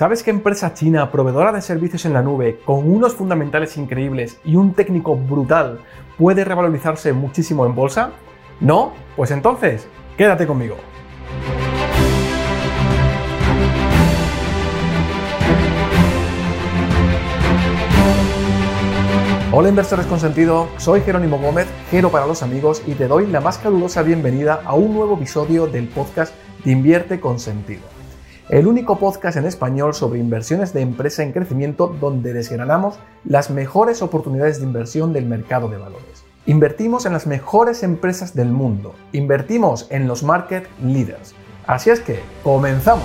¿Sabes qué empresa china proveedora de servicios en la nube con unos fundamentales increíbles y un técnico brutal puede revalorizarse muchísimo en bolsa? ¿No? Pues entonces, quédate conmigo. Hola inversores con sentido, soy Jerónimo Gómez, Gero para los amigos y te doy la más calurosa bienvenida a un nuevo episodio del podcast de Invierte con sentido el único podcast en español sobre inversiones de empresa en crecimiento donde desgranamos las mejores oportunidades de inversión del mercado de valores. Invertimos en las mejores empresas del mundo, invertimos en los market leaders. Así es que, comenzamos.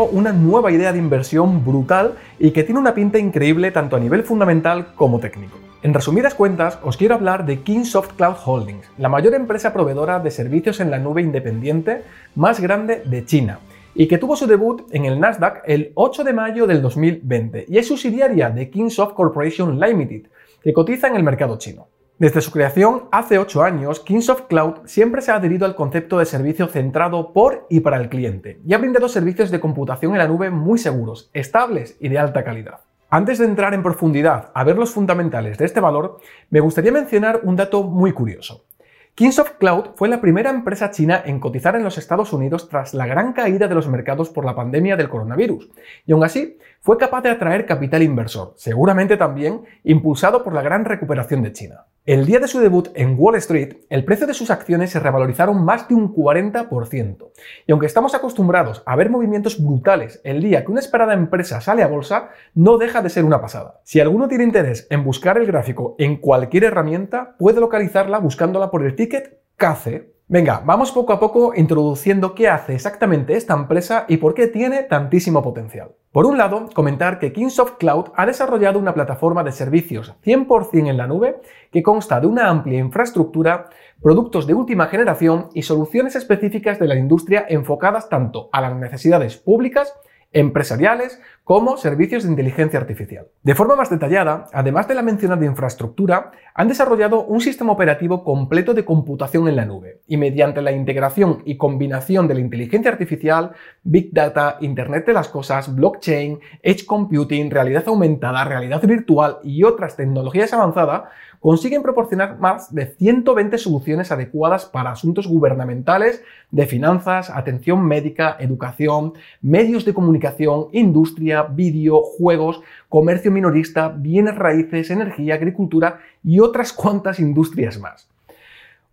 Una nueva idea de inversión brutal y que tiene una pinta increíble tanto a nivel fundamental como técnico. En resumidas cuentas, os quiero hablar de Kingsoft Cloud Holdings, la mayor empresa proveedora de servicios en la nube independiente más grande de China, y que tuvo su debut en el Nasdaq el 8 de mayo del 2020 y es subsidiaria de Kingsoft Corporation Limited, que cotiza en el mercado chino. Desde su creación hace 8 años, Kingsoft Cloud siempre se ha adherido al concepto de servicio centrado por y para el cliente y ha brindado servicios de computación en la nube muy seguros, estables y de alta calidad. Antes de entrar en profundidad a ver los fundamentales de este valor, me gustaría mencionar un dato muy curioso. Kingsoft Cloud fue la primera empresa china en cotizar en los Estados Unidos tras la gran caída de los mercados por la pandemia del coronavirus, y aún así fue capaz de atraer capital inversor, seguramente también impulsado por la gran recuperación de China. El día de su debut en Wall Street, el precio de sus acciones se revalorizaron más de un 40%. Y aunque estamos acostumbrados a ver movimientos brutales el día que una esperada empresa sale a bolsa, no deja de ser una pasada. Si alguno tiene interés en buscar el gráfico en cualquier herramienta, puede localizarla buscándola por el ticket CACE Venga, vamos poco a poco introduciendo qué hace exactamente esta empresa y por qué tiene tantísimo potencial. Por un lado, comentar que Kingsoft Cloud ha desarrollado una plataforma de servicios 100% en la nube que consta de una amplia infraestructura, productos de última generación y soluciones específicas de la industria enfocadas tanto a las necesidades públicas empresariales como servicios de inteligencia artificial. De forma más detallada, además de la mencionada infraestructura, han desarrollado un sistema operativo completo de computación en la nube y mediante la integración y combinación de la inteligencia artificial, Big Data, Internet de las Cosas, blockchain, edge computing, realidad aumentada, realidad virtual y otras tecnologías avanzadas, consiguen proporcionar más de 120 soluciones adecuadas para asuntos gubernamentales, de finanzas, atención médica, educación, medios de comunicación, industria, vídeo, juegos, comercio minorista, bienes raíces, energía, agricultura y otras cuantas industrias más.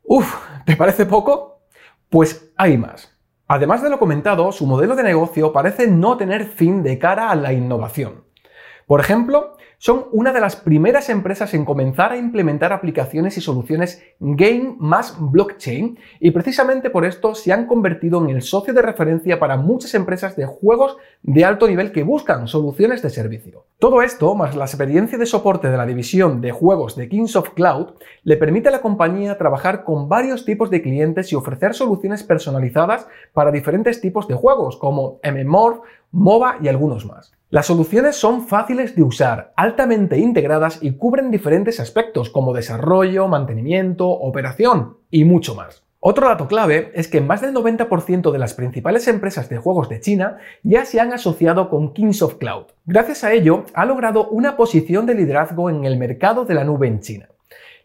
Uf, ¿te parece poco? Pues hay más. Además de lo comentado, su modelo de negocio parece no tener fin de cara a la innovación. Por ejemplo, son una de las primeras empresas en comenzar a implementar aplicaciones y soluciones game más blockchain y precisamente por esto se han convertido en el socio de referencia para muchas empresas de juegos de alto nivel que buscan soluciones de servicio. Todo esto, más la experiencia de soporte de la división de juegos de Kingsoft Cloud, le permite a la compañía trabajar con varios tipos de clientes y ofrecer soluciones personalizadas para diferentes tipos de juegos como MMORPH, MOBA y algunos más. Las soluciones son fáciles de usar, altamente integradas y cubren diferentes aspectos como desarrollo, mantenimiento, operación y mucho más. Otro dato clave es que más del 90% de las principales empresas de juegos de China ya se han asociado con Kingsoft Cloud. Gracias a ello, ha logrado una posición de liderazgo en el mercado de la nube en China.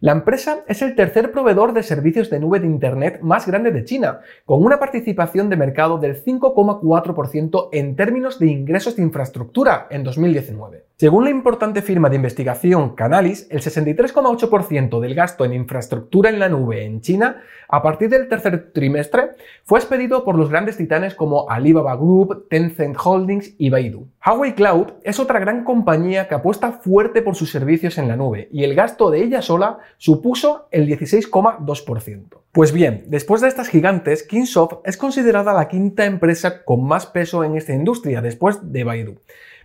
La empresa es el tercer proveedor de servicios de nube de Internet más grande de China, con una participación de mercado del 5,4% en términos de ingresos de infraestructura en 2019. Según la importante firma de investigación Canalis, el 63,8% del gasto en infraestructura en la nube en China a partir del tercer trimestre fue expedido por los grandes titanes como Alibaba Group, Tencent Holdings y Baidu. Huawei Cloud es otra gran compañía que apuesta fuerte por sus servicios en la nube y el gasto de ella sola supuso el 16,2%. Pues bien, después de estas gigantes, Kingsoft es considerada la quinta empresa con más peso en esta industria después de Baidu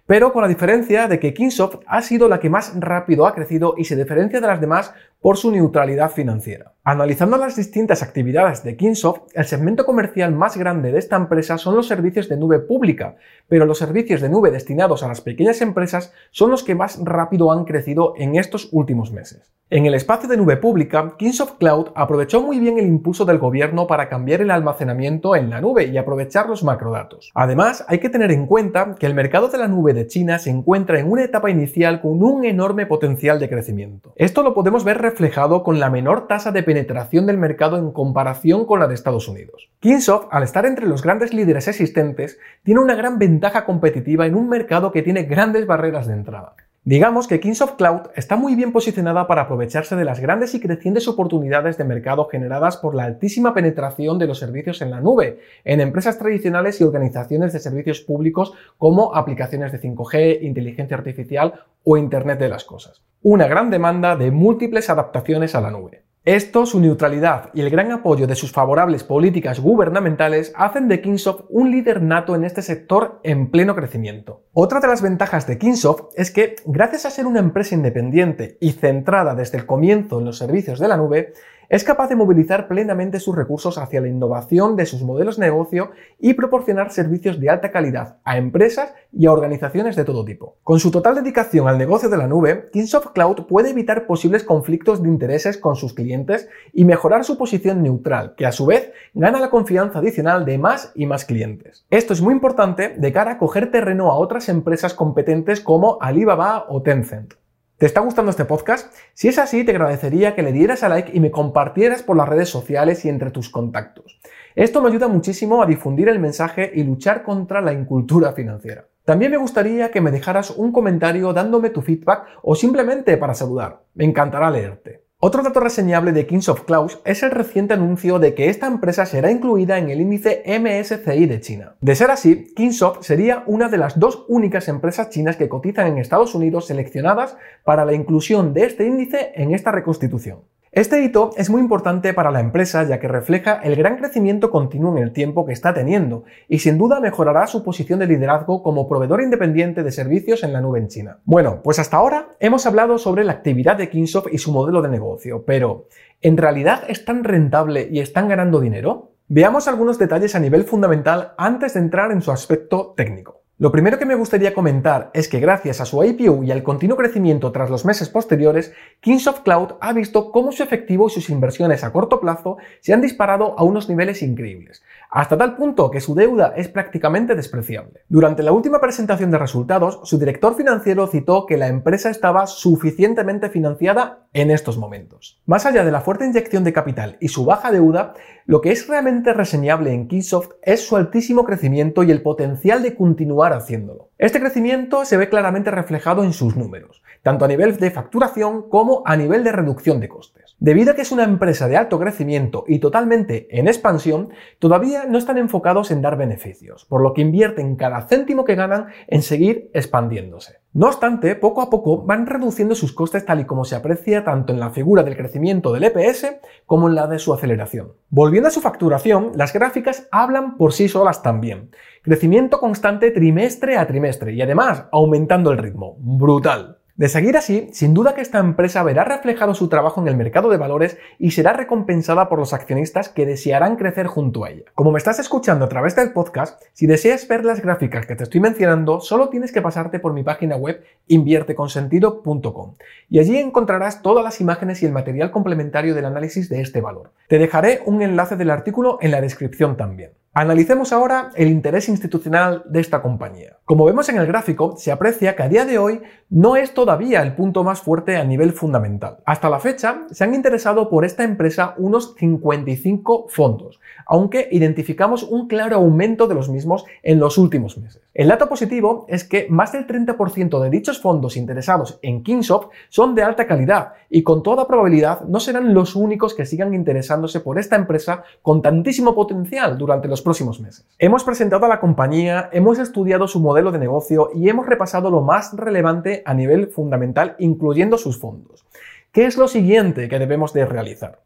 pero con la diferencia de que Kingsoft ha sido la que más rápido ha crecido y se diferencia de las demás por su neutralidad financiera. Analizando las distintas actividades de Kingsoft, el segmento comercial más grande de esta empresa son los servicios de nube pública, pero los servicios de nube destinados a las pequeñas empresas son los que más rápido han crecido en estos últimos meses. En el espacio de nube pública, Kingsoft Cloud aprovechó muy bien el impulso del gobierno para cambiar el almacenamiento en la nube y aprovechar los macrodatos. Además, hay que tener en cuenta que el mercado de la nube de China se encuentra en una etapa inicial con un enorme potencial de crecimiento. Esto lo podemos ver reflejado con la menor tasa de penetración del mercado en comparación con la de Estados Unidos. Kingsoft, al estar entre los grandes líderes existentes, tiene una gran ventaja competitiva en un mercado que tiene grandes barreras de entrada. Digamos que Kingsoft Cloud está muy bien posicionada para aprovecharse de las grandes y crecientes oportunidades de mercado generadas por la altísima penetración de los servicios en la nube, en empresas tradicionales y organizaciones de servicios públicos como aplicaciones de 5G, inteligencia artificial o Internet de las Cosas. Una gran demanda de múltiples adaptaciones a la nube. Esto, su neutralidad y el gran apoyo de sus favorables políticas gubernamentales hacen de Kingsoft un líder nato en este sector en pleno crecimiento. Otra de las ventajas de Kingsoft es que, gracias a ser una empresa independiente y centrada desde el comienzo en los servicios de la nube, es capaz de movilizar plenamente sus recursos hacia la innovación de sus modelos de negocio y proporcionar servicios de alta calidad a empresas y a organizaciones de todo tipo. Con su total dedicación al negocio de la nube, Kingsoft Cloud puede evitar posibles conflictos de intereses con sus clientes y mejorar su posición neutral, que a su vez gana la confianza adicional de más y más clientes. Esto es muy importante de cara a coger terreno a otras empresas competentes como Alibaba o Tencent. ¿Te está gustando este podcast? Si es así, te agradecería que le dieras a like y me compartieras por las redes sociales y entre tus contactos. Esto me ayuda muchísimo a difundir el mensaje y luchar contra la incultura financiera. También me gustaría que me dejaras un comentario dándome tu feedback o simplemente para saludar. Me encantará leerte. Otro dato reseñable de Kings of Clouds es el reciente anuncio de que esta empresa será incluida en el índice MSCI de China. De ser así, Kingsoft sería una de las dos únicas empresas chinas que cotizan en Estados Unidos seleccionadas para la inclusión de este índice en esta reconstitución. Este hito es muy importante para la empresa ya que refleja el gran crecimiento continuo en el tiempo que está teniendo y sin duda mejorará su posición de liderazgo como proveedor independiente de servicios en la nube en China. Bueno, pues hasta ahora hemos hablado sobre la actividad de Kingsoft y su modelo de negocio, pero ¿en realidad es tan rentable y están ganando dinero? Veamos algunos detalles a nivel fundamental antes de entrar en su aspecto técnico. Lo primero que me gustaría comentar es que gracias a su IPO y al continuo crecimiento tras los meses posteriores, Kingsoft Cloud ha visto cómo su efectivo y sus inversiones a corto plazo se han disparado a unos niveles increíbles, hasta tal punto que su deuda es prácticamente despreciable. Durante la última presentación de resultados, su director financiero citó que la empresa estaba suficientemente financiada en estos momentos. Más allá de la fuerte inyección de capital y su baja deuda, lo que es realmente reseñable en Kingsoft es su altísimo crecimiento y el potencial de continuar haciéndolo. Este crecimiento se ve claramente reflejado en sus números, tanto a nivel de facturación como a nivel de reducción de costes. Debido a que es una empresa de alto crecimiento y totalmente en expansión, todavía no están enfocados en dar beneficios, por lo que invierten cada céntimo que ganan en seguir expandiéndose. No obstante, poco a poco van reduciendo sus costes tal y como se aprecia tanto en la figura del crecimiento del EPS como en la de su aceleración. Volviendo a su facturación, las gráficas hablan por sí solas también. Crecimiento constante trimestre a trimestre y además aumentando el ritmo. Brutal. De seguir así, sin duda que esta empresa verá reflejado su trabajo en el mercado de valores y será recompensada por los accionistas que desearán crecer junto a ella. Como me estás escuchando a través del podcast, si deseas ver las gráficas que te estoy mencionando, solo tienes que pasarte por mi página web invierteconsentido.com y allí encontrarás todas las imágenes y el material complementario del análisis de este valor. Te dejaré un enlace del artículo en la descripción también. Analicemos ahora el interés institucional de esta compañía. Como vemos en el gráfico, se aprecia que a día de hoy no es todavía el punto más fuerte a nivel fundamental. Hasta la fecha se han interesado por esta empresa unos 55 fondos, aunque identificamos un claro aumento de los mismos en los últimos meses. El dato positivo es que más del 30% de dichos fondos interesados en Kingsoft son de alta calidad y con toda probabilidad no serán los únicos que sigan interesándose por esta empresa con tantísimo potencial durante los próximos meses. Hemos presentado a la compañía, hemos estudiado su modelo de negocio y hemos repasado lo más relevante a nivel fundamental, incluyendo sus fondos. ¿Qué es lo siguiente que debemos de realizar?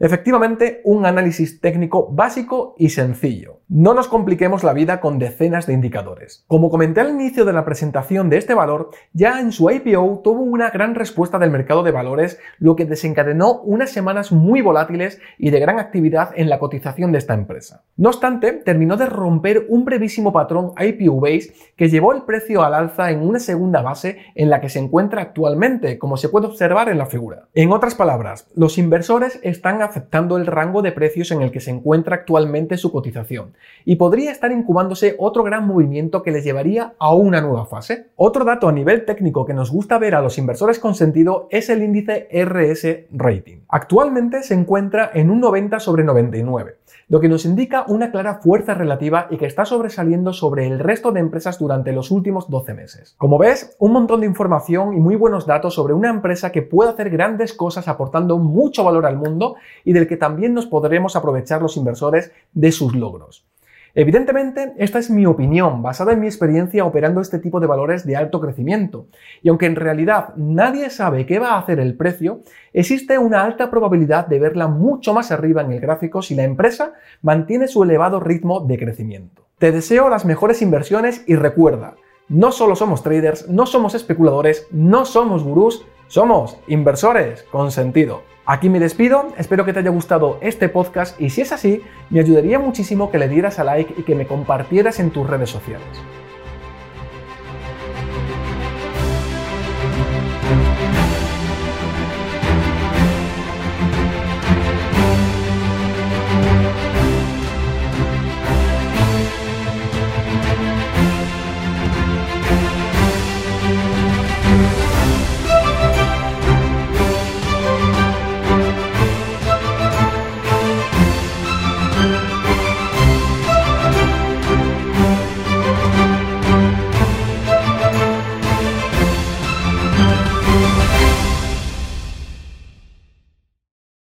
Efectivamente, un análisis técnico básico y sencillo. No nos compliquemos la vida con decenas de indicadores. Como comenté al inicio de la presentación de este valor, ya en su IPO tuvo una gran respuesta del mercado de valores, lo que desencadenó unas semanas muy volátiles y de gran actividad en la cotización de esta empresa. No obstante, terminó de romper un brevísimo patrón IPO base que llevó el precio al alza en una segunda base en la que se encuentra actualmente, como se puede observar en la figura. En otras palabras, los inversores están aceptando el rango de precios en el que se encuentra actualmente su cotización y podría estar incubándose otro gran movimiento que les llevaría a una nueva fase. Otro dato a nivel técnico que nos gusta ver a los inversores con sentido es el índice RS Rating. Actualmente se encuentra en un 90 sobre 99, lo que nos indica una clara fuerza relativa y que está sobresaliendo sobre el resto de empresas durante los últimos 12 meses. Como ves, un montón de información y muy buenos datos sobre una empresa que puede hacer grandes cosas aportando mucho valor al mundo y del que también nos podremos aprovechar los inversores de sus logros. Evidentemente, esta es mi opinión, basada en mi experiencia operando este tipo de valores de alto crecimiento. Y aunque en realidad nadie sabe qué va a hacer el precio, existe una alta probabilidad de verla mucho más arriba en el gráfico si la empresa mantiene su elevado ritmo de crecimiento. Te deseo las mejores inversiones y recuerda, no solo somos traders, no somos especuladores, no somos gurús, somos inversores con sentido. Aquí me despido, espero que te haya gustado este podcast y si es así, me ayudaría muchísimo que le dieras a like y que me compartieras en tus redes sociales.